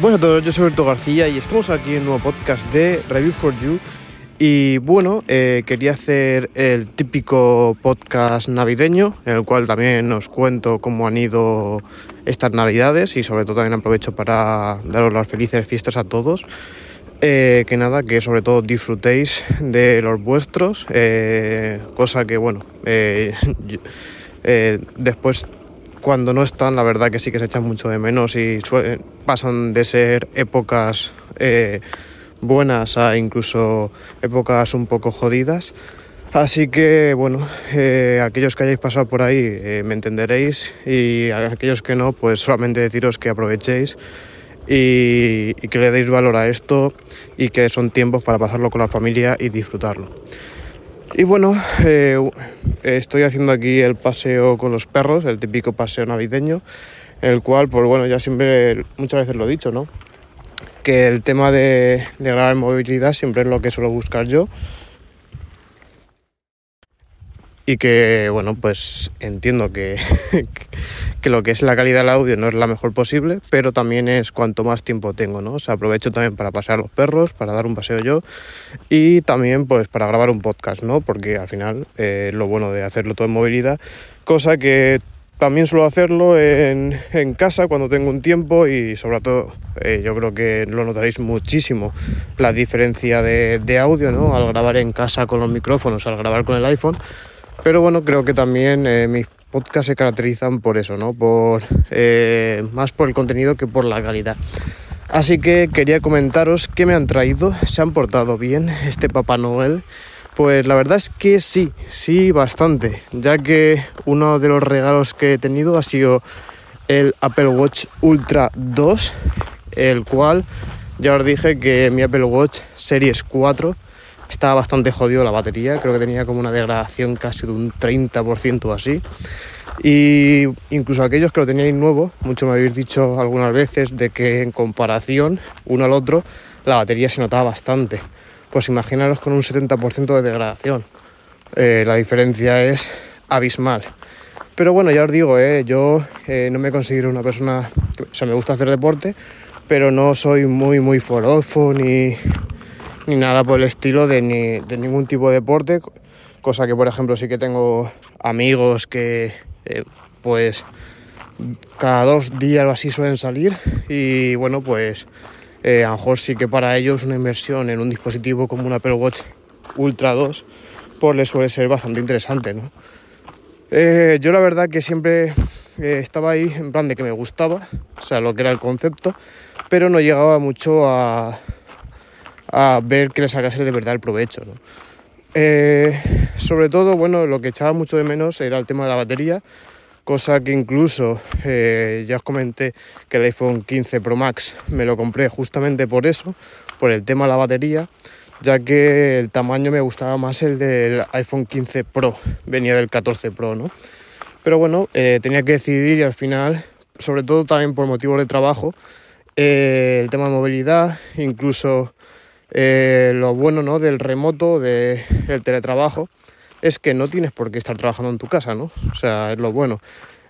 Buenas a todos, yo soy Berto García y estamos aquí en un nuevo podcast de Review for You. Y bueno, eh, quería hacer el típico podcast navideño, en el cual también os cuento cómo han ido estas navidades y sobre todo también aprovecho para daros las felices fiestas a todos. Eh, que nada, que sobre todo disfrutéis de los vuestros, eh, cosa que bueno, después cuando no están, la verdad que sí que se echan mucho de menos y pasan de ser épocas eh, buenas a incluso épocas un poco jodidas. Así que bueno, eh, aquellos que hayáis pasado por ahí eh, me entenderéis y aquellos que no, pues solamente deciros que aprovechéis y, y, que le deis valor a esto y que son tiempos para pasarlo con la familia y disfrutarlo. Y bueno, eh, estoy haciendo aquí el paseo con los perros, el típico paseo navideño, el cual, pues bueno, ya siempre, muchas veces lo he dicho, ¿no? Que el tema de, de grabar movilidad siempre es lo que suelo buscar yo y que, bueno, pues entiendo que, que lo que es la calidad del audio no es la mejor posible, pero también es cuanto más tiempo tengo, ¿no? O sea, aprovecho también para pasear los perros, para dar un paseo yo y también pues para grabar un podcast, ¿no? Porque al final eh, lo bueno de hacerlo todo en movilidad, cosa que también suelo hacerlo en, en casa cuando tengo un tiempo y sobre todo eh, yo creo que lo notaréis muchísimo la diferencia de, de audio, ¿no? Al grabar en casa con los micrófonos, al grabar con el iPhone pero bueno, creo que también eh, mis podcasts se caracterizan por eso, ¿no? Por, eh, más por el contenido que por la calidad. Así que quería comentaros qué me han traído. ¿Se han portado bien este Papá Noel? Pues la verdad es que sí, sí, bastante. Ya que uno de los regalos que he tenido ha sido el Apple Watch Ultra 2, el cual ya os dije que mi Apple Watch Series 4 estaba bastante jodido la batería, creo que tenía como una degradación casi de un 30% o así. Y incluso aquellos que lo teníais nuevo, mucho me habéis dicho algunas veces de que en comparación uno al otro, la batería se notaba bastante. Pues imaginaros con un 70% de degradación. Eh, la diferencia es abismal. Pero bueno, ya os digo, eh, yo eh, no me considero una persona, o sea, me gusta hacer deporte, pero no soy muy, muy forofo ni, ni nada por el estilo de, ni, de ningún tipo de deporte, cosa que por ejemplo sí que tengo amigos que eh, pues cada dos días o así suelen salir y bueno pues eh, a lo mejor sí que para ellos una inversión en un dispositivo como un Apple Watch Ultra 2 pues les suele ser bastante interesante ¿no? Eh, yo la verdad que siempre estaba ahí en plan de que me gustaba, o sea, lo que era el concepto, pero no llegaba mucho a, a ver que le sacase de verdad el provecho. Eh, sobre todo, bueno, lo que echaba mucho de menos era el tema de la batería, cosa que incluso eh, ya os comenté que el iPhone 15 Pro Max me lo compré justamente por eso, por el tema de la batería, ya que el tamaño me gustaba más el del iPhone 15 Pro, venía del 14 Pro, ¿no? Pero bueno, eh, tenía que decidir y al final, sobre todo también por motivos de trabajo, el tema de movilidad, incluso eh, lo bueno ¿no? del remoto, del teletrabajo, es que no tienes por qué estar trabajando en tu casa, ¿no? O sea, es lo bueno.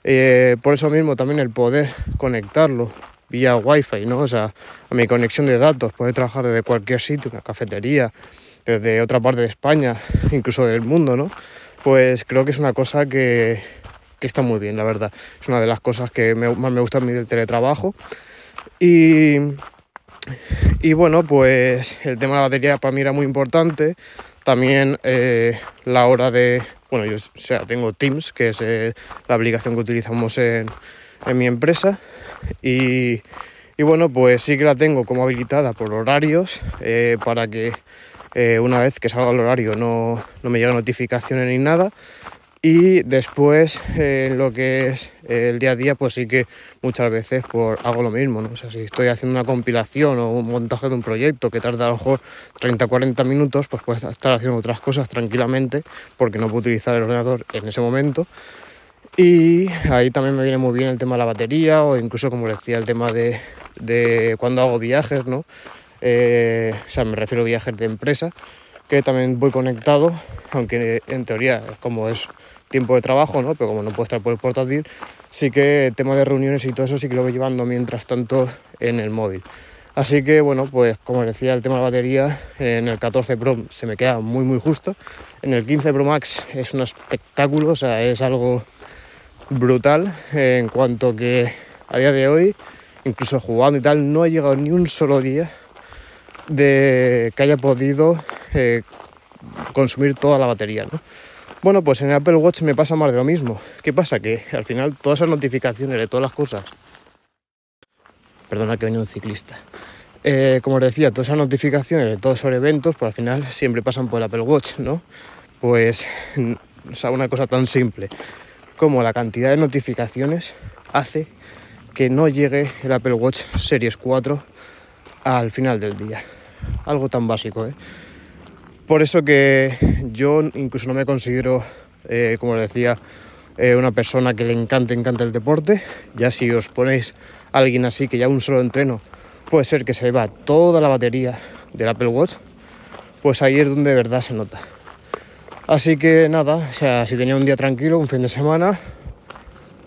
Eh, por eso mismo también el poder conectarlo vía wifi, ¿no? O sea, a mi conexión de datos, poder trabajar desde cualquier sitio, una cafetería, desde otra parte de España, incluso del mundo, ¿no? Pues creo que es una cosa que, que está muy bien, la verdad. Es una de las cosas que me, más me gusta a mí del teletrabajo. Y y bueno, pues el tema de la batería para mí era muy importante. También eh, la hora de, bueno, yo o sea, tengo Teams, que es eh, la aplicación que utilizamos en, en mi empresa. Y, y, bueno, pues sí que la tengo como habilitada por horarios eh, para que una vez que salga el horario no, no me llegue notificaciones ni nada. Y después, en lo que es el día a día, pues sí que muchas veces pues, hago lo mismo, ¿no? O sea, si estoy haciendo una compilación o un montaje de un proyecto que tarda a lo mejor 30-40 minutos, pues puedes estar haciendo otras cosas tranquilamente porque no puedo utilizar el ordenador en ese momento. Y ahí también me viene muy bien el tema de la batería o incluso, como decía, el tema de, de cuando hago viajes, ¿no? Eh, o sea, me refiero a viajes de empresa que también voy conectado, aunque en teoría como es tiempo de trabajo, ¿no? Pero como no puedo estar por el portátil, sí que tema de reuniones y todo eso sí que lo voy llevando mientras tanto en el móvil. Así que bueno, pues como decía, el tema de la batería en el 14 Pro se me queda muy muy justo. En el 15 Pro Max es un espectáculo, o sea, es algo brutal en cuanto que a día de hoy, incluso jugando y tal, no he llegado ni un solo día de que haya podido eh, consumir toda la batería, ¿no? Bueno, pues en Apple Watch me pasa más de lo mismo. ¿Qué pasa? Que al final todas esas notificaciones de todas las cosas. Perdona que venga un ciclista. Eh, como os decía, todas esas notificaciones de todos esos eventos, pues al final siempre pasan por el Apple Watch, ¿no? Pues, o sea, una cosa tan simple como la cantidad de notificaciones hace que no llegue el Apple Watch Series 4 al final del día. Algo tan básico, ¿eh? Por eso que yo incluso no me considero, eh, como les decía, eh, una persona que le encante, encanta el deporte. Ya si os ponéis a alguien así que ya un solo entreno puede ser que se va toda la batería del Apple Watch, pues ahí es donde de verdad se nota. Así que nada, o sea, si tenía un día tranquilo, un fin de semana,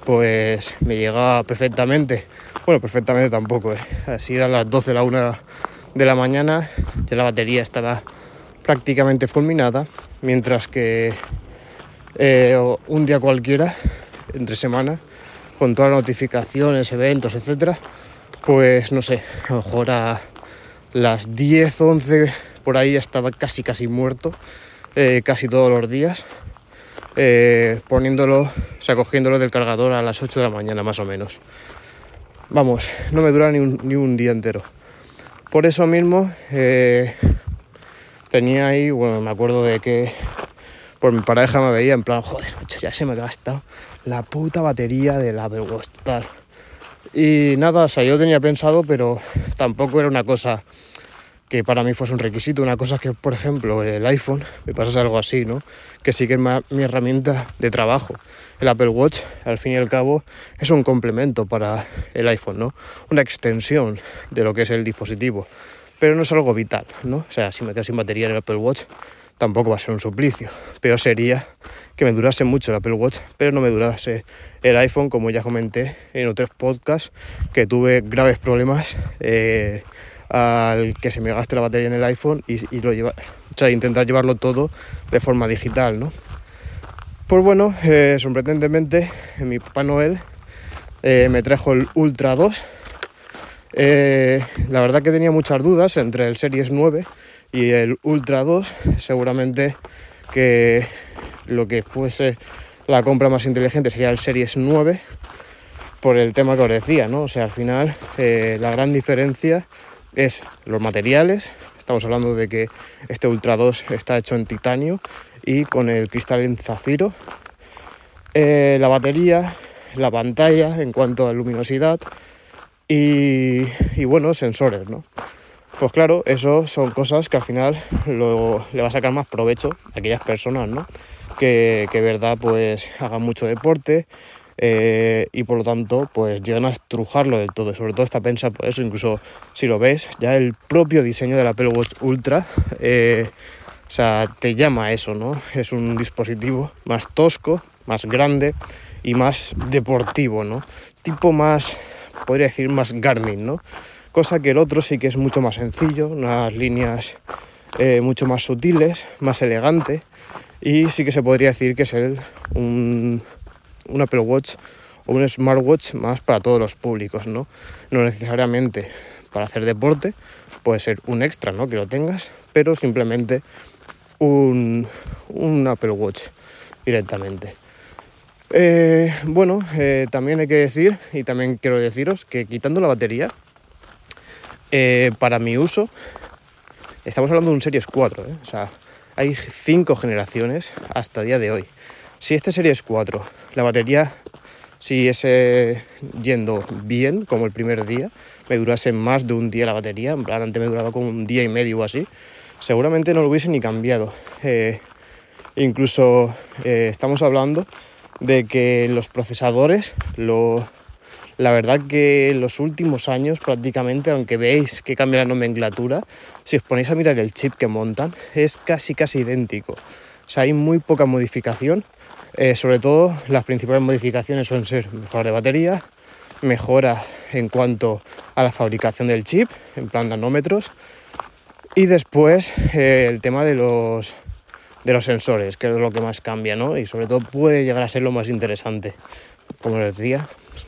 pues me llega perfectamente. Bueno, perfectamente tampoco, ¿eh? Así era las 12, la 1 de la mañana, ya la batería estaba prácticamente fulminada, mientras que eh, un día cualquiera, entre semana, con todas las notificaciones, eventos, etcétera, pues no sé, a lo mejor a las 10, 11 por ahí estaba casi casi muerto, eh, casi todos los días, eh, poniéndolo, o sea, cogiéndolo del cargador a las 8 de la mañana más o menos. Vamos, no me dura ni un, ni un día entero. Por eso mismo tenía ahí, bueno, me acuerdo de que por mi pareja me veía en plan, joder, ya se me ha gastado la puta batería del Apple Watch. Y nada, o sea, yo tenía pensado, pero tampoco era una cosa que para mí fuese un requisito. Una cosa que, por ejemplo, el iPhone, me pasa algo así, ¿no? Que sí que es mi herramienta de trabajo. El Apple Watch, al fin y al cabo, es un complemento para el iPhone, ¿no? Una extensión de lo que es el dispositivo pero no es algo vital, ¿no? O sea, si me quedo sin batería en el Apple Watch, tampoco va a ser un suplicio. Peor sería que me durase mucho el Apple Watch, pero no me durase el iPhone, como ya comenté en otros podcasts, que tuve graves problemas eh, al que se me gaste la batería en el iPhone y, lo llevar, o sea, intentar llevarlo todo de forma digital, ¿no? Pues bueno, eh, sorprendentemente, mi Papá Noel eh, me trajo el Ultra 2 eh, la verdad que tenía muchas dudas entre el Series 9 y el Ultra 2. Seguramente que lo que fuese la compra más inteligente sería el Series 9 por el tema que os decía, ¿no? O sea, al final eh, la gran diferencia es los materiales. Estamos hablando de que este Ultra 2 está hecho en titanio y con el cristal en zafiro. Eh, la batería, la pantalla en cuanto a luminosidad, y, bueno, sensores, ¿no? Pues claro, eso son cosas que al final le va a sacar más provecho a aquellas personas, ¿no? Que, que verdad, pues hagan mucho deporte eh, y por lo tanto, pues llegan a estrujarlo del todo. Sobre todo está pensado por eso, incluso si lo ves, ya el propio diseño del Apple Watch Ultra, eh, o sea, te llama a eso, ¿no? Es un dispositivo más tosco, más grande y más deportivo, ¿no? Tipo más podría decir más Garmin, ¿no? Cosa que el otro sí que es mucho más sencillo, unas líneas eh, mucho más sutiles, más elegante y sí que se podría decir que es el, un, Apple Watch o un smartwatch más para todos los públicos, ¿no? No necesariamente para hacer deporte, puede ser un extra, ¿no? Que lo tengas, pero simplemente un Apple Watch directamente. Eh, bueno, eh, también hay que decir, y también quiero deciros, que quitando la batería, eh, para mi uso, estamos hablando de un Series 4, o sea, hay cinco generaciones hasta día de hoy. Si este Series 4, la batería siguiese yendo bien, como el primer día, me durase más de un día la batería, en plan, antes me duraba como un día y medio o así, seguramente no lo hubiese ni cambiado. incluso estamos hablando de que los procesadores, lo, la verdad que en los últimos años prácticamente, aunque veis que cambia la nomenclatura, si os ponéis a mirar el chip que montan, es casi casi idéntico. O sea, hay muy poca modificación. Eh, sobre todo las principales modificaciones suelen ser mejora de batería, mejora en cuanto a la fabricación del chip, en plan nanómetros, y después eh, el tema de los, de los sensores, que es lo que más cambia, ¿no? Y sobre todo puede llegar a ser lo más interesante. Como les decía,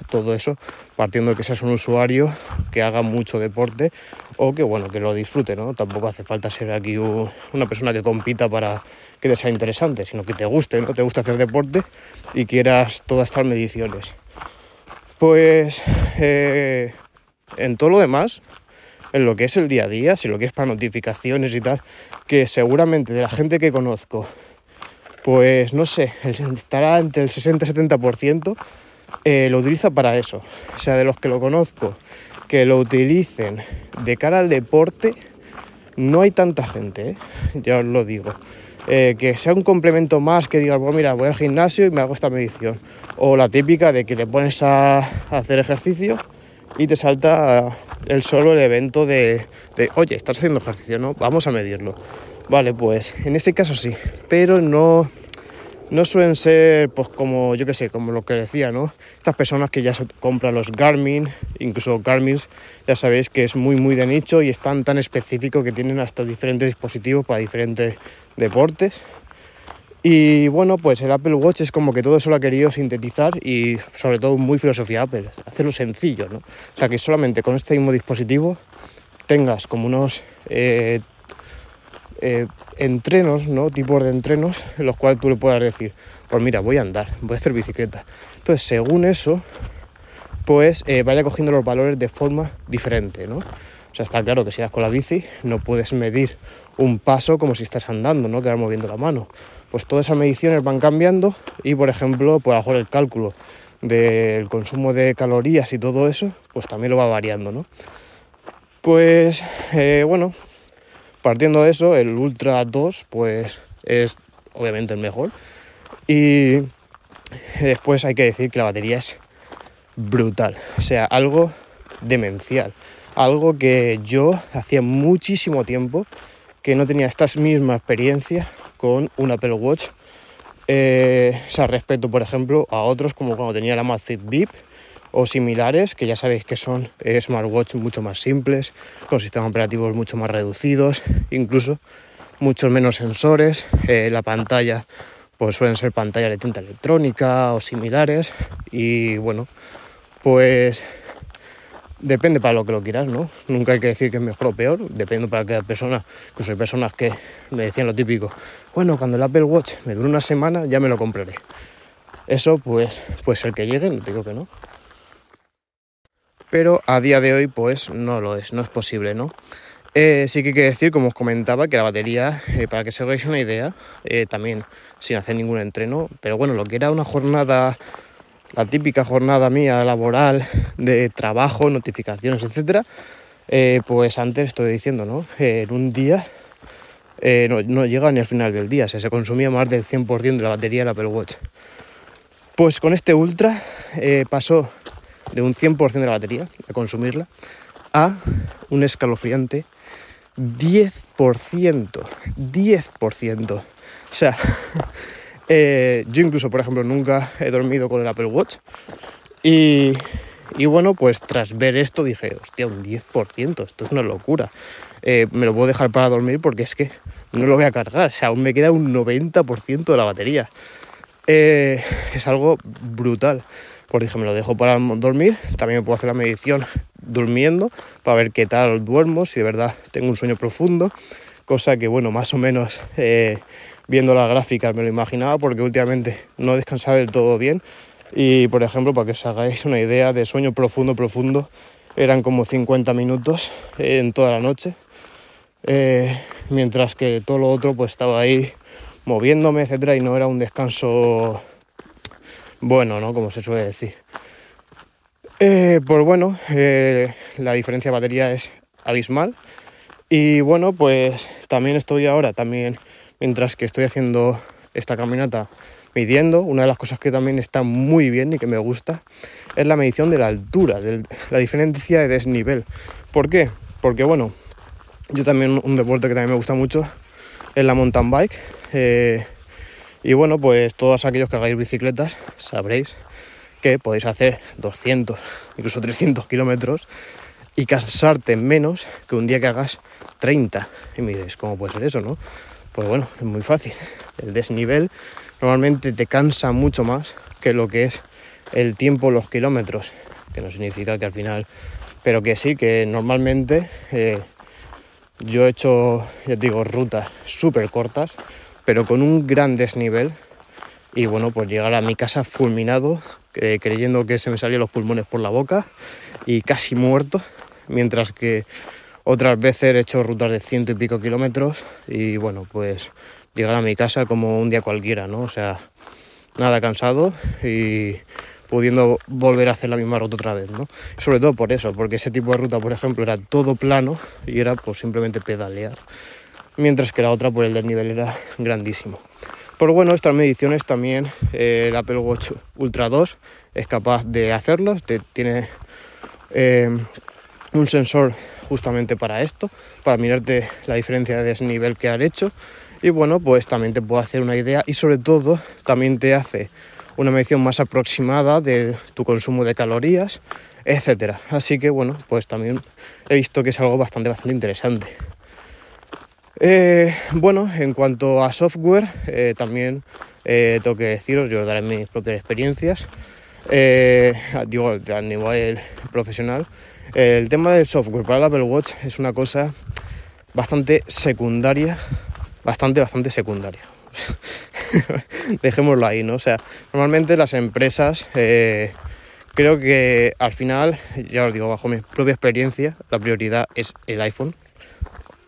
todo eso partiendo de que seas un usuario que haga mucho deporte o que bueno que lo disfrute no tampoco hace falta ser aquí una persona que compita para que te sea interesante sino que te guste no te gusta hacer deporte y quieras todas estas mediciones pues eh, en todo lo demás en lo que es el día a día si lo quieres para notificaciones y tal que seguramente de la gente que conozco pues no sé estará entre el 60-70% eh, lo utiliza para eso. O sea, de los que lo conozco, que lo utilicen de cara al deporte, no hay tanta gente, ¿eh? ya os lo digo. Eh, que sea un complemento más que digas, bueno, mira, voy al gimnasio y me hago esta medición. O la típica de que te pones a, hacer ejercicio y te salta el solo el evento de, oye, estás haciendo ejercicio, ¿no? Vamos a medirlo. Vale, pues en ese caso sí, pero no, no suelen ser, pues como yo que sé, como lo que decía, ¿no? Estas personas que ya compran los Garmin, incluso Garmin, ya sabéis que es muy, muy de nicho y están tan específicos que tienen hasta diferentes dispositivos para diferentes deportes. Y bueno, pues el Apple Watch es como que todo eso lo ha querido sintetizar y sobre todo muy filosofía Apple, hacerlo sencillo, ¿no? O sea, que solamente con este mismo dispositivo tengas como unos eh, eh, entrenos, ¿no? Tipos de entrenos en los cuales tú le puedas decir, pues mira, voy a andar, voy a hacer bicicleta. Entonces, según eso, pues eh, vaya cogiendo los valores de forma diferente, ¿no? O sea, está claro que si vas con la bici no puedes medir un paso como si estás andando, ¿no? Que vas moviendo la mano. Pues todas esas mediciones van cambiando y, por ejemplo, por mejor el cálculo del consumo de calorías y todo eso, pues también lo va variando, ¿no? Pues, eh, bueno, Partiendo de eso, el Ultra 2 pues es obviamente el mejor. Y después hay que decir que la batería es brutal, o sea, algo demencial. Algo que yo hacía muchísimo tiempo que no tenía esta misma experiencia con un Apple Watch. Eh, sea, respecto, por ejemplo, a otros como cuando tenía la Massive Beep o similares, que ya sabéis que son eh, smartwatch mucho más simples, con sistemas operativos mucho más reducidos, incluso muchos menos sensores, eh, la pantalla pues suelen ser pantallas de tinta electrónica o similares y bueno, pues depende para lo que lo quieras, ¿no? Nunca hay que decir que es mejor o peor, depende para cada persona. Incluso hay personas que me decían lo típico, bueno, cuando el Apple Watch me dure una semana ya me lo compraré. Eso pues, pues el que llegue, no digo que no pero a día de hoy pues no lo es, no es posible, ¿no? Eh, sí que hay que decir, como os comentaba, que la batería, eh, para que se hagáis una idea, eh, también sin hacer ningún entreno, pero bueno, lo que era una jornada, la típica jornada mía laboral de trabajo, notificaciones, etcétera, pues antes estoy diciendo, ¿no? en un día no, no, llega ni al final del día, se consumía más del 100% de la batería del Apple Watch. Pues con este Ultra pasó de un 100% de la batería, a consumirla, a un escalofriante 10%. 10%. O sea, eh, yo incluso, por ejemplo, nunca he dormido con el Apple Watch. Y, y bueno, pues tras ver esto dije, hostia, un 10%, esto es una locura. Eh, me lo puedo dejar para dormir porque es que no lo voy a cargar. O sea, aún me queda un 90% de la batería. Eh, es algo brutal pues dije, me lo dejo para dormir, también me puedo hacer la medición durmiendo para ver qué tal duermo, si de verdad tengo un sueño profundo, cosa que bueno, más o menos viendo las gráficas me lo imaginaba porque últimamente no he descansado del todo bien y por ejemplo, para que os hagáis una idea de sueño profundo, profundo, eran como 50 minutos en toda la noche, eh, mientras que todo lo otro pues estaba ahí moviéndome, etcétera, y no era un descanso bueno, ¿no? Como se suele decir. Eh, pues bueno, eh, la diferencia de batería es abismal. Y bueno, pues también estoy ahora, también mientras que estoy haciendo esta caminata midiendo. Una de las cosas que también está muy bien y que me gusta es la medición de la altura, de la diferencia de desnivel. ¿Por qué? Porque bueno, yo también un deporte que también me gusta mucho es la mountain bike. Eh, y bueno, pues todos aquellos que hagáis bicicletas sabréis que podéis hacer 200, incluso 300 kilómetros y cansarte menos que un día que hagas 30. Y miréis, ¿cómo puede ser eso, no? Pues bueno, es muy fácil. El desnivel normalmente te cansa mucho más que lo que es el tiempo, los kilómetros, que no significa que al final, pero que sí, que normalmente eh, yo he hecho, ya digo, rutas súper cortas, pero con un gran desnivel y bueno, pues llegar a mi casa fulminado, eh, creyendo que se me salían los pulmones por la boca y casi muerto, mientras que otras veces he hecho rutas de ciento y pico kilómetros y bueno, pues llegar a mi casa como un día cualquiera, ¿no? O sea, nada cansado y pudiendo volver a hacer la misma ruta otra vez, ¿no? Sobre todo por eso, porque ese tipo de ruta, por ejemplo, era todo plano y era pues simplemente pedalear, mientras que la otra por pues, el desnivel era grandísimo. Por bueno, estas mediciones también eh, el Apple Watch Ultra 2 es capaz de hacerlos, tiene eh, un sensor justamente para esto, para mirarte la diferencia de desnivel que has hecho y bueno, pues también te puedo hacer una idea y sobre todo también te hace una medición más aproximada de tu consumo de calorías, etcétera. Así que bueno, pues también he visto que es algo bastante, bastante interesante. Eh, bueno, en cuanto a software, eh, también eh, tengo que deciros, yo os daré mis propias experiencias, digo, a nivel profesional. El tema del software para el Apple Watch es una cosa bastante secundaria bastante, bastante secundaria. Dejémoslo ahí, ¿no? O sea, normalmente las empresas, eh, creo que al final, ya os digo, bajo mi propia experiencia, la prioridad es el iPhone,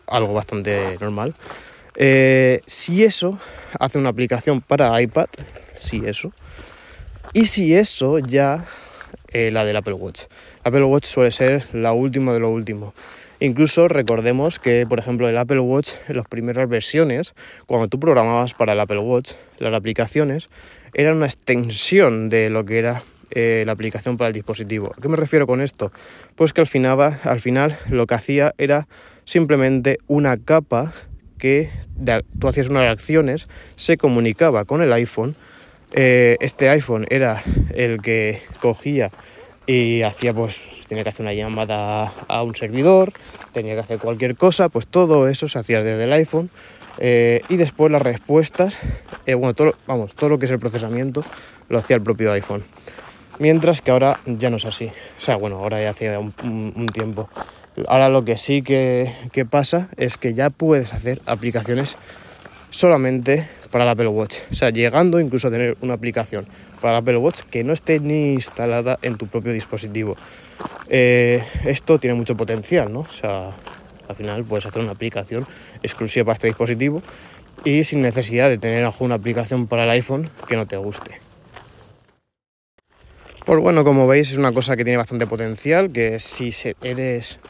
algo bastante normal. Eh, si eso hace una aplicación para iPad, si eso. Y si eso ya eh, la del Apple Watch. Apple Watch suele ser la última de lo último. Incluso recordemos que, por ejemplo, el Apple Watch, en las primeras versiones, cuando tú programabas para el Apple Watch, las aplicaciones eran una extensión de lo que era eh, la aplicación para el dispositivo. ¿A qué me refiero con esto? Pues que al final, al final lo que hacía era simplemente una capa que tú hacías unas acciones, se comunicaba con el iPhone. Eh, este iPhone era el que cogía y hacía pues tenía que hacer una llamada a un servidor tenía que hacer cualquier cosa pues todo eso se hacía desde el iPhone. Eh, y después las respuestas eh, bueno todo vamos todo lo que es el procesamiento lo hacía el propio iPhone. Mientras que ahora ya no es así. O sea bueno ahora ya hace un, tiempo. Ahora lo que sí que, que pasa es que ya puedes hacer aplicaciones solamente para el Apple Watch o sea llegando incluso a tener una aplicación para el Apple Watch que no esté ni instalada en tu propio dispositivo. Eh, esto tiene mucho potencial, ¿no? O sea, al final puedes hacer una aplicación exclusiva para este dispositivo y sin necesidad de tener una aplicación para el iPhone que no te guste. Pues bueno, como veis es una cosa que tiene bastante potencial, que si eres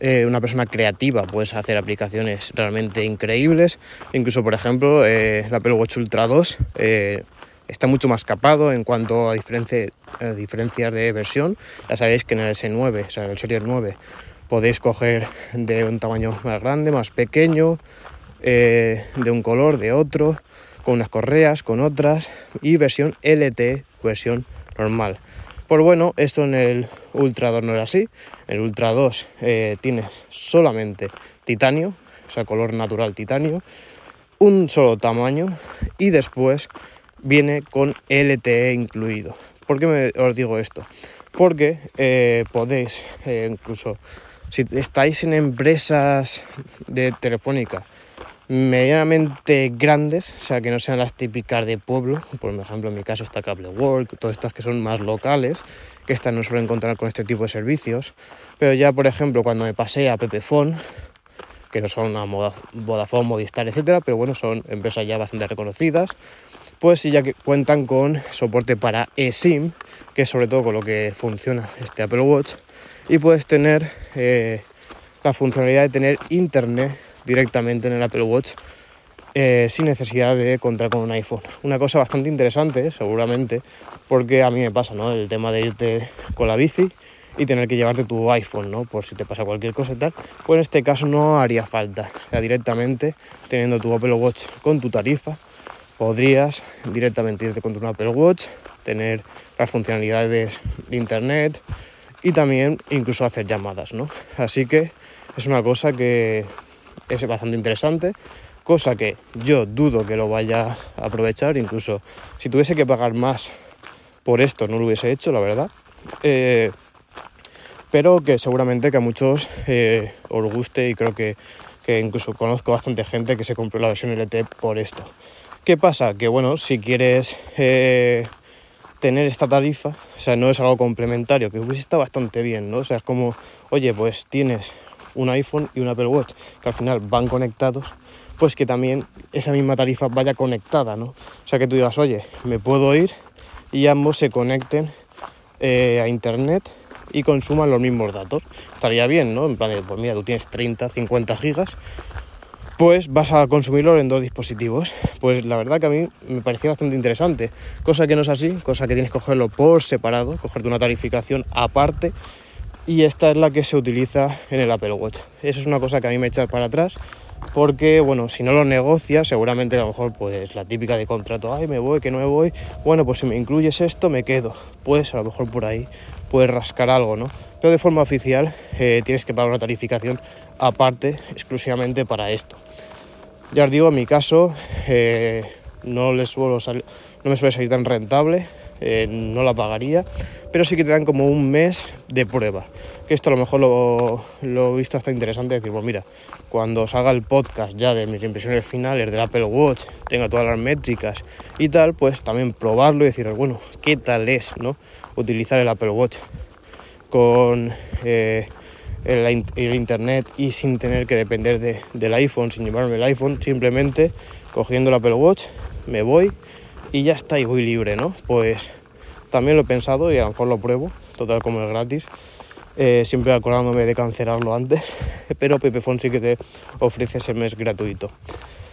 eh, una persona creativa puedes hacer aplicaciones realmente increíbles. Incluso, por ejemplo, eh, el Apple Watch Ultra 2 está mucho más capado en cuanto a, diferencias de versión. Ya sabéis que en el S9, o sea, en el Series 9, podéis coger de un tamaño más grande, más pequeño, eh, de un color, de otro, con unas correas, con otras, y versión LT, versión normal. Pues bueno, esto en el Ultra 2 no era así. El Ultra 2 eh, tiene solamente titanio, o sea, color natural titanio, un solo tamaño y después viene con LTE incluido. ¿Por qué os digo esto? Porque eh, podéis, eh, incluso si estáis en empresas de telefónica medianamente grandes, o sea, que no sean las típicas de pueblo, por ejemplo en mi caso está Cable Work, todas estas que son más locales, que estas no suelen encontrar con este tipo de servicios, pero ya por ejemplo cuando me pasé a Pepefon, que no son una Vodafone, Movistar, etcétera, pero bueno, son empresas ya bastante reconocidas, pues sí ya que cuentan con soporte para eSIM, que es sobre todo con lo que funciona este Apple Watch, y puedes tener eh, la funcionalidad de tener internet directamente en el Apple Watch eh, sin necesidad de contar con un iPhone. Una cosa bastante interesante, seguramente, porque a mí me pasa, ¿no? El tema de irte con la bici y tener que llevarte tu iPhone, ¿no? Por si te pasa cualquier cosa y tal. Pues en este caso no haría falta. O sea, directamente, teniendo tu Apple Watch con tu tarifa, podrías directamente irte con tu Apple Watch, tener las funcionalidades de Internet y también incluso hacer llamadas, ¿no? Así que es una cosa que es bastante interesante, cosa que yo dudo que lo vaya a aprovechar, incluso si tuviese que pagar más por esto no lo hubiese hecho, la verdad. Eh, pero que seguramente que a muchos eh, os guste y creo que, que, incluso conozco bastante gente que se compró la versión LT por esto. ¿Qué pasa? Que bueno, si quieres eh, tener esta tarifa, o sea, no es algo complementario, que hubiese está bastante bien, ¿no? O sea, es como, oye, pues tienes un iPhone y un Apple Watch, que al final van conectados, pues que también esa misma tarifa vaya conectada, ¿no? O sea, que tú digas, oye, me puedo ir y ambos se conecten eh, a Internet y consuman los mismos datos. Estaría bien, ¿no? En plan, pues mira, tú tienes 30, 50 gigas, pues vas a consumirlo en dos dispositivos. Pues la verdad que a mí me parecía bastante interesante. Cosa que no es así, cosa que tienes que cogerlo por separado, cogerte una tarificación aparte. Y esta es la que se utiliza en el Apple Watch. Eso es una cosa que a mí me echa para atrás. Porque, bueno, si no lo negocias, seguramente a lo mejor, pues la típica de contrato, ay, me voy, que no me voy. Bueno, pues si me incluyes esto, me quedo. Pues a lo mejor por ahí puedes rascar algo, ¿no? Pero de forma oficial eh, tienes que pagar una tarificación aparte, exclusivamente para esto. Ya os digo, en mi caso eh, no, les suelo no me suele salir tan rentable, eh, no la pagaría, pero sí que te dan como un mes de prueba. Que esto a lo mejor lo, lo he visto hasta interesante, decir, pues mira, cuando salga el podcast ya de mis impresiones finales del Apple Watch, tenga todas las métricas y tal, pues también probarlo y decir, bueno, ¿qué tal es, no? Utilizar el Apple Watch con... Eh, el, internet y sin tener que depender del iPhone, sin llevarme el iPhone, simplemente cogiendo el Apple Watch, me voy y ya está, y voy libre, ¿no? Pues también lo he pensado y a lo mejor lo pruebo, total como es gratis, eh, siempre acordándome de cancelarlo antes, pero Pepefon sí que te ofrece ese mes gratuito.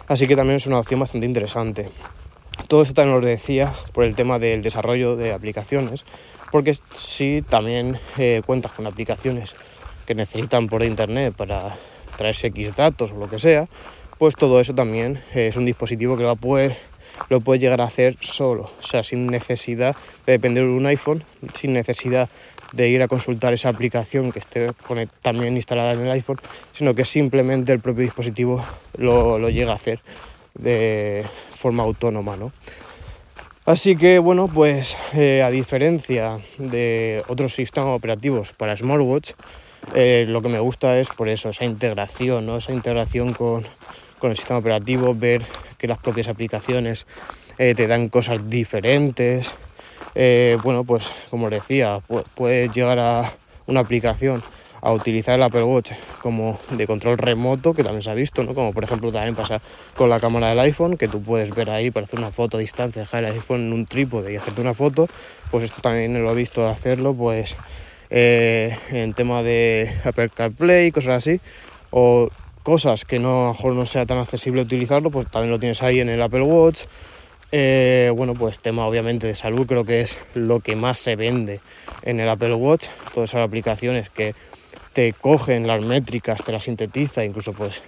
Así que también es una opción bastante interesante. Todo esto también lo decía por el tema del desarrollo de aplicaciones, porque si también eh, cuentas con aplicaciones que necesitan por internet para traerse X datos o lo que sea, pues todo eso también es un dispositivo que va a poder, lo puede llegar a hacer solo, o sea, sin necesidad de depender de un iPhone, sin necesidad de ir a consultar esa aplicación que esté también instalada en el iPhone, sino que simplemente el propio dispositivo lo, llega a hacer de forma autónoma, ¿no? Así que bueno, pues eh, a diferencia de otros sistemas operativos para smartwatch, eh, lo que me gusta es por eso, esa integración, ¿no? esa integración con, el sistema operativo, ver que las propias aplicaciones eh, te dan cosas diferentes. Eh, bueno, pues como decía, puedes llegar a una aplicación a utilizar el Apple Watch como de control remoto, que también se ha visto, ¿no? Como por ejemplo también pasa con la cámara del iPhone, que tú puedes ver ahí para hacer una foto a distancia, dejar el iPhone en un trípode y hacerte una foto, pues esto también lo he visto hacerlo, pues eh, en tema de Apple CarPlay, cosas así, o cosas que no, a lo mejor no sea tan accesible utilizarlo, pues también lo tienes ahí en el Apple Watch. Eh, bueno, pues tema obviamente de salud creo que es lo que más se vende en el Apple Watch, todas esas aplicaciones que te cogen las métricas, te las sintetiza, incluso pues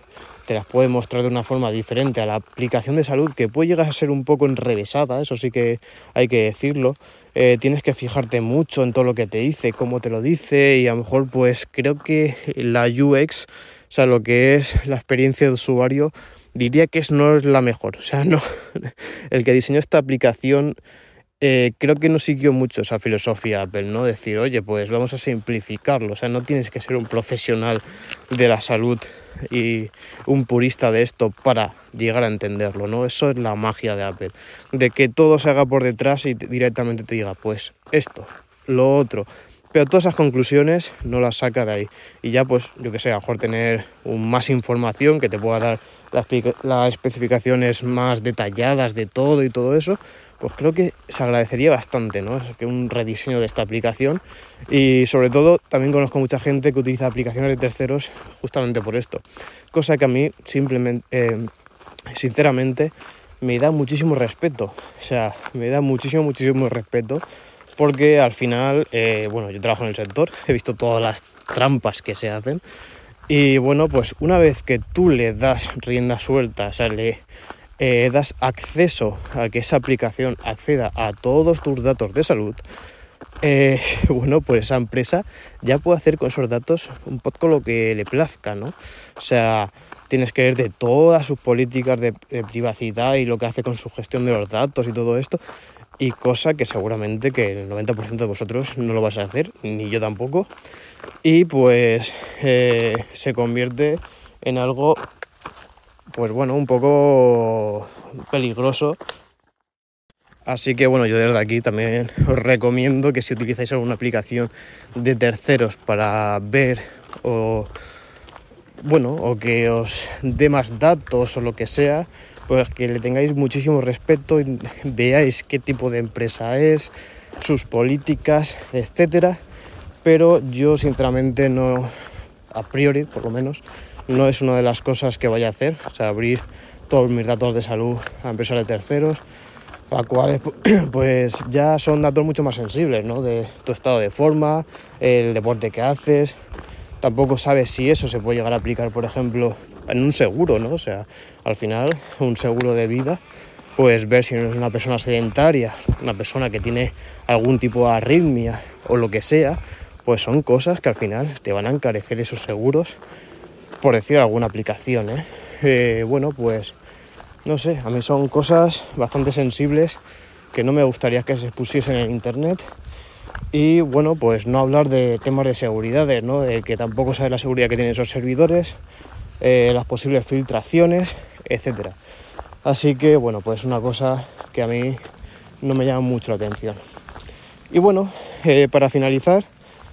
te las puede mostrar de una forma diferente a la aplicación de salud que puede llegar a ser un poco enrevesada, eso sí que hay que decirlo. Eh, tienes que fijarte mucho en todo lo que te dice, cómo te lo dice y a lo mejor pues creo que la UX, sea, lo que es la experiencia de usuario, diría que es, no es la mejor. O sea, no, el que diseñó esta aplicación eh, creo que no siguió mucho esa filosofía Apple, ¿no? Decir, oye, pues vamos a simplificarlo, o sea, no tienes que ser un profesional de la salud y un purista de esto para llegar a entenderlo, ¿no? Eso es la magia de Apple, de que todo se haga por detrás y directamente te diga, pues esto, lo otro. Pero todas esas conclusiones no las saca de ahí. Y ya, pues, yo que sé, a lo mejor tener más información que te pueda dar las, las especificaciones más detalladas de todo y todo eso, pues creo que se agradecería bastante, ¿no? Que un rediseño de esta aplicación y sobre todo también conozco mucha gente que utiliza aplicaciones de terceros justamente por esto, cosa que a mí simplemente, eh, sinceramente, me da muchísimo respeto. O sea, me da muchísimo, muchísimo respeto porque al final, eh, bueno, yo trabajo en el sector, he visto todas las trampas que se hacen y bueno, pues una vez que tú le das rienda suelta, o sea, le eh, das acceso a que esa aplicación acceda a todos tus datos de salud, eh, bueno, pues esa empresa ya puede hacer con esos datos un poco lo que le plazca, ¿no? O sea, tienes que ver de todas sus políticas de, privacidad y lo que hace con su gestión de los datos y todo esto, y cosa que seguramente que el 90% de vosotros no lo vas a hacer, ni yo tampoco, y pues eh, se convierte en algo, pues bueno, un poco peligroso. Así que bueno, yo desde aquí también os recomiendo que si utilizáis alguna aplicación de terceros para ver o bueno, o que os dé más datos o lo que sea, pues que le tengáis muchísimo respeto veáis qué tipo de empresa es, sus políticas, etcétera. Pero yo sinceramente no, a priori por lo menos, no es una de las cosas que vaya a hacer, o sea, abrir todos mis datos de salud a empresas de terceros, a cuales pues ya son datos mucho más sensibles, ¿no? De tu estado de forma, el deporte que haces, tampoco sabes si eso se puede llegar a aplicar, por ejemplo, en un seguro, ¿no? O sea, al final, un seguro de vida, pues ver si no es una persona sedentaria, una persona que tiene algún tipo de arritmia o lo que sea, pues son cosas que al final te van a encarecer esos seguros, por decir alguna aplicación, ¿eh? eh bueno, pues no sé, a mí son cosas bastante sensibles que no me gustaría que se pusiesen en internet y bueno, pues no hablar de temas de seguridad, ¿no? De que tampoco sabe la seguridad que tienen esos servidores, eh, las posibles filtraciones, etcétera. Así que bueno, pues una cosa que a mí no me llama mucho la atención. Y bueno, eh, para finalizar,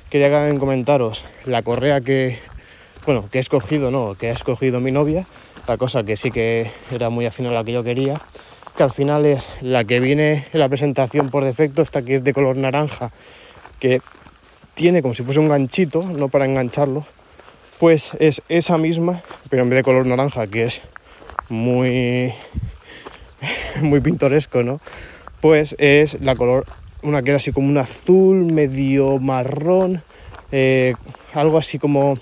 quería comentaros la correa que, bueno, que he escogido, no, que ha escogido mi novia, la cosa que sí que era muy afín a la que yo quería, que al final es la que viene en la presentación por defecto, esta que es de color naranja que tiene como si fuese un ganchito, no para engancharlo, pues es esa misma, pero en vez de color naranja, que es muy, muy pintoresco, ¿no? Pues es la color, una que era así como un azul, medio marrón, eh, algo así como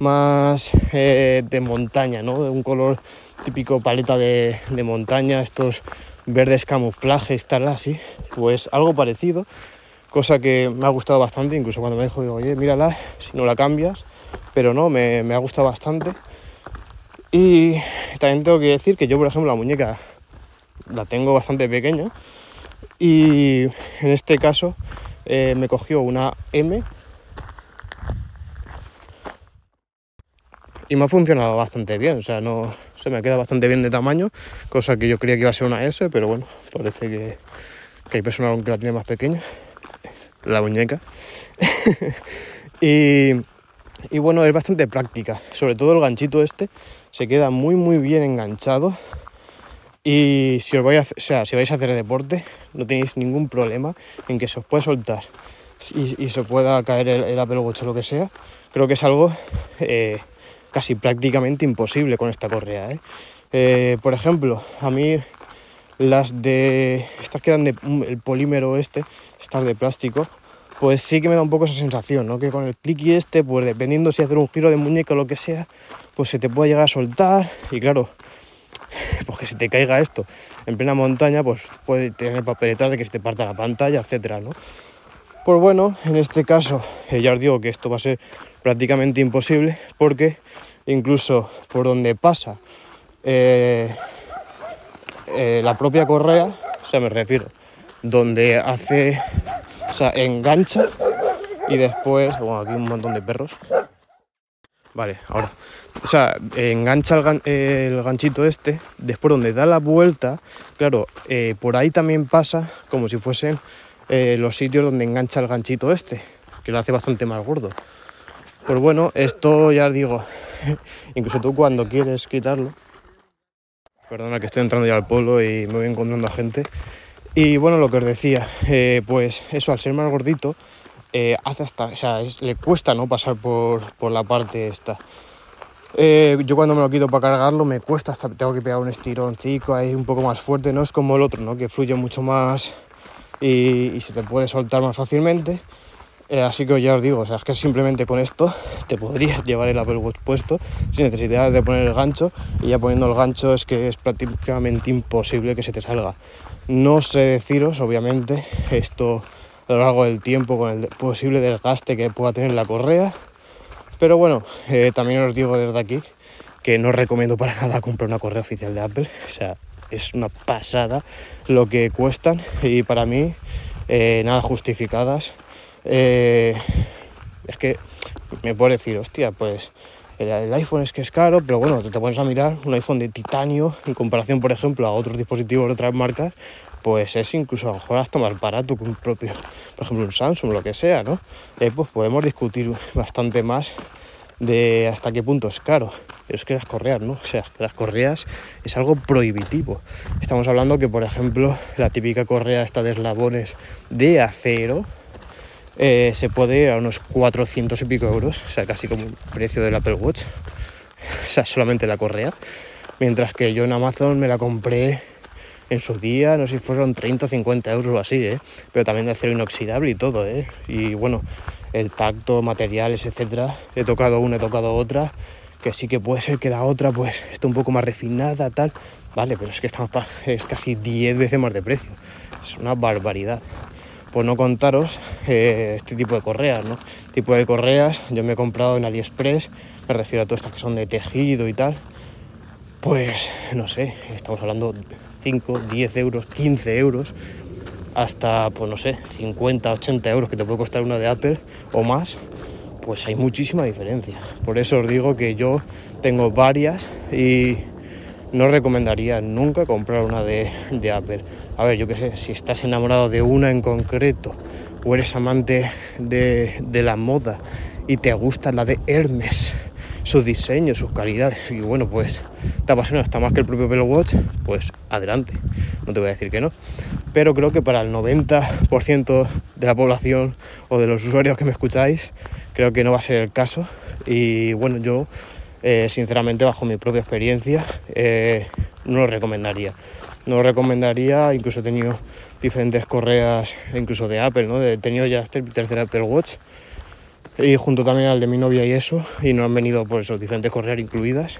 más eh, de montaña, ¿no? Un color típico paleta de, de montaña, estos verdes camuflajes, tal así, pues algo parecido, cosa que me ha gustado bastante, incluso cuando me dijo, digo, oye, mírala, si no la cambias, pero no, me, ha gustado bastante. Y también tengo que decir que yo, por ejemplo, la muñeca la tengo bastante pequeña y en este caso eh, me cogió una M y me ha funcionado bastante bien, o sea, no se me queda bastante bien de tamaño, cosa que yo creía que iba a ser una S, pero bueno, parece que, que hay personas que la tiene más pequeña la muñeca. y, bueno, es bastante práctica. Sobre todo el ganchito este se queda muy muy bien enganchado. Y si os vais a, o sea, si vais a hacer deporte, no tenéis ningún problema en que se os pueda soltar y, se pueda caer el, el o lo que sea. Creo que es algo eh, casi prácticamente imposible con esta correa. ¿eh? Eh, por ejemplo, a mí las de. Estas que eran de el polímero este, estas de plástico, pues sí que me da un poco esa sensación, ¿no? Que con el y este, pues dependiendo si hacer un giro de muñeca o lo que sea, pues se te puede llegar a soltar. Y claro, pues que si te caiga esto en plena montaña, pues puede tener papeletas de que se te parta la pantalla, etcétera, ¿no? Pues bueno, en este caso, eh, ya os digo que esto va a ser prácticamente imposible porque incluso por donde pasa eh, eh, la propia correa, o sea, me refiero, donde hace, o sea, engancha y después, bueno, aquí un montón de perros. Vale, ahora, o sea, engancha el, ganchito este, después donde da la vuelta, claro, eh, por ahí también pasa como si fuesen eh, los sitios donde engancha el ganchito este, que lo hace bastante más gordo. Pues bueno, esto ya os digo, incluso tú cuando quieres quitarlo, Perdona que estoy entrando ya al pueblo y me voy encontrando a gente. Y bueno, lo que os decía, eh, pues eso, al ser más gordito, eh, hace hasta, o sea, le cuesta no pasar por, la parte esta. Eh, yo cuando me lo quito para cargarlo me cuesta, hasta tengo que pegar un estironcico ahí un poco más fuerte, no es como el otro, ¿no? Que fluye mucho más y, se te puede soltar más fácilmente. Así que ya os digo, o sea, es que simplemente con esto te podrías llevar el Apple Watch puesto sin necesidad de poner el gancho y ya poniendo el gancho es que es prácticamente imposible que se te salga. No sé deciros, obviamente, esto a lo largo del tiempo con el posible desgaste que pueda tener la correa, pero bueno, eh, también os digo desde aquí que no recomiendo para nada comprar una correa oficial de Apple, o sea, es una pasada lo que cuestan y para mí eh, nada justificadas. Eh, es que me puedo decir, hostia, pues el, iPhone es que es caro, pero bueno, te, te pones a mirar un iPhone de titanio en comparación, por ejemplo, a otros dispositivos de otras marcas, pues es incluso a lo mejor hasta más barato que un propio, por ejemplo, un Samsung, lo que sea, ¿no? Eh, pues podemos discutir bastante más de hasta qué punto es caro. Pero es que las correas, ¿no? O sea, las correas es algo prohibitivo. Estamos hablando que, por ejemplo, la típica correa esta de eslabones de acero eh, se puede ir a unos 400 y pico euros, o sea, casi como el precio del Apple Watch. o sea, solamente la correa. Mientras que yo en Amazon me la compré en su día, no sé si fueron 30 o 50 euros o así, ¿eh? pero también de acero inoxidable y todo. ¿eh? Y bueno, el tacto, materiales, etcétera. He tocado una, he tocado otra, que sí que puede ser que la otra pues esté un poco más refinada, tal. Vale, pero es que es casi 10 veces más de precio. Es una barbaridad. Pues no contaros eh, este tipo de correas, ¿no? Tipo de correas, yo me he comprado en AliExpress, me refiero a todas estas que son de tejido y tal. Pues no sé, estamos hablando 5, 10 euros, 15 euros, hasta, pues no sé, 50, 80 euros que te puede costar una de Apple o más, pues hay muchísima diferencia. Por eso os digo que yo tengo varias y no recomendaría nunca comprar una de, Apple. A ver, yo qué sé, si estás enamorado de una en concreto o eres amante de, de la moda y te gusta la de Hermes, su diseño, sus calidades. Y bueno, pues te apasiona hasta más que el propio Apple Watch, pues adelante. No te voy a decir que no. Pero creo que para el 90% de la población o de los usuarios que me escucháis, creo que no va a ser el caso. Y bueno, yo eh, sinceramente, bajo mi propia experiencia, eh, no lo recomendaría. No lo recomendaría, incluso he tenido diferentes correas, incluso de Apple, ¿no? He tenido ya este tercer Apple Watch y junto también al de mi novia y eso, y no han venido por esos diferentes correas incluidas.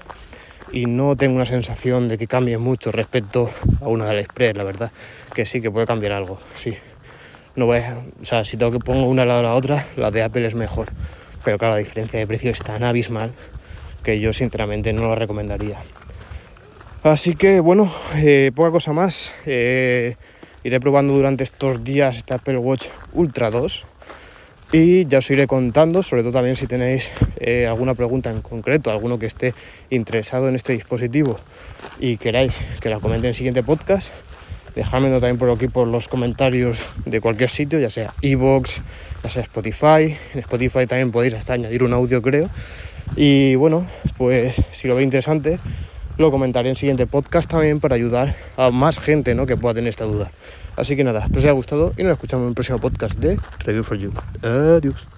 Y no tengo una sensación de que cambie mucho respecto a una de Express, la verdad, que sí que puede cambiar algo, sí. No voy si tengo que pongo una al lado de la otra, la de Apple es mejor. Pero claro, la diferencia de precio es tan abismal que yo sinceramente no lo recomendaría. Así que bueno, eh, poca cosa más. Eh, iré probando durante estos días este Apple Watch Ultra 2 y ya os iré contando, sobre todo también si tenéis eh, alguna pregunta en concreto, alguno que esté interesado en este dispositivo y queráis que la comente en el siguiente podcast, dejádmelo también por aquí por los comentarios de cualquier sitio, ya sea Evox, ya sea Spotify. En Spotify también podéis hasta añadir un audio, creo. Y bueno, pues si lo veis interesante, lo comentaré en el siguiente podcast también para ayudar a más gente ¿no? que pueda tener esta duda. Así que nada, espero os haya gustado y nos escuchamos en el próximo podcast de Review for You. Adiós.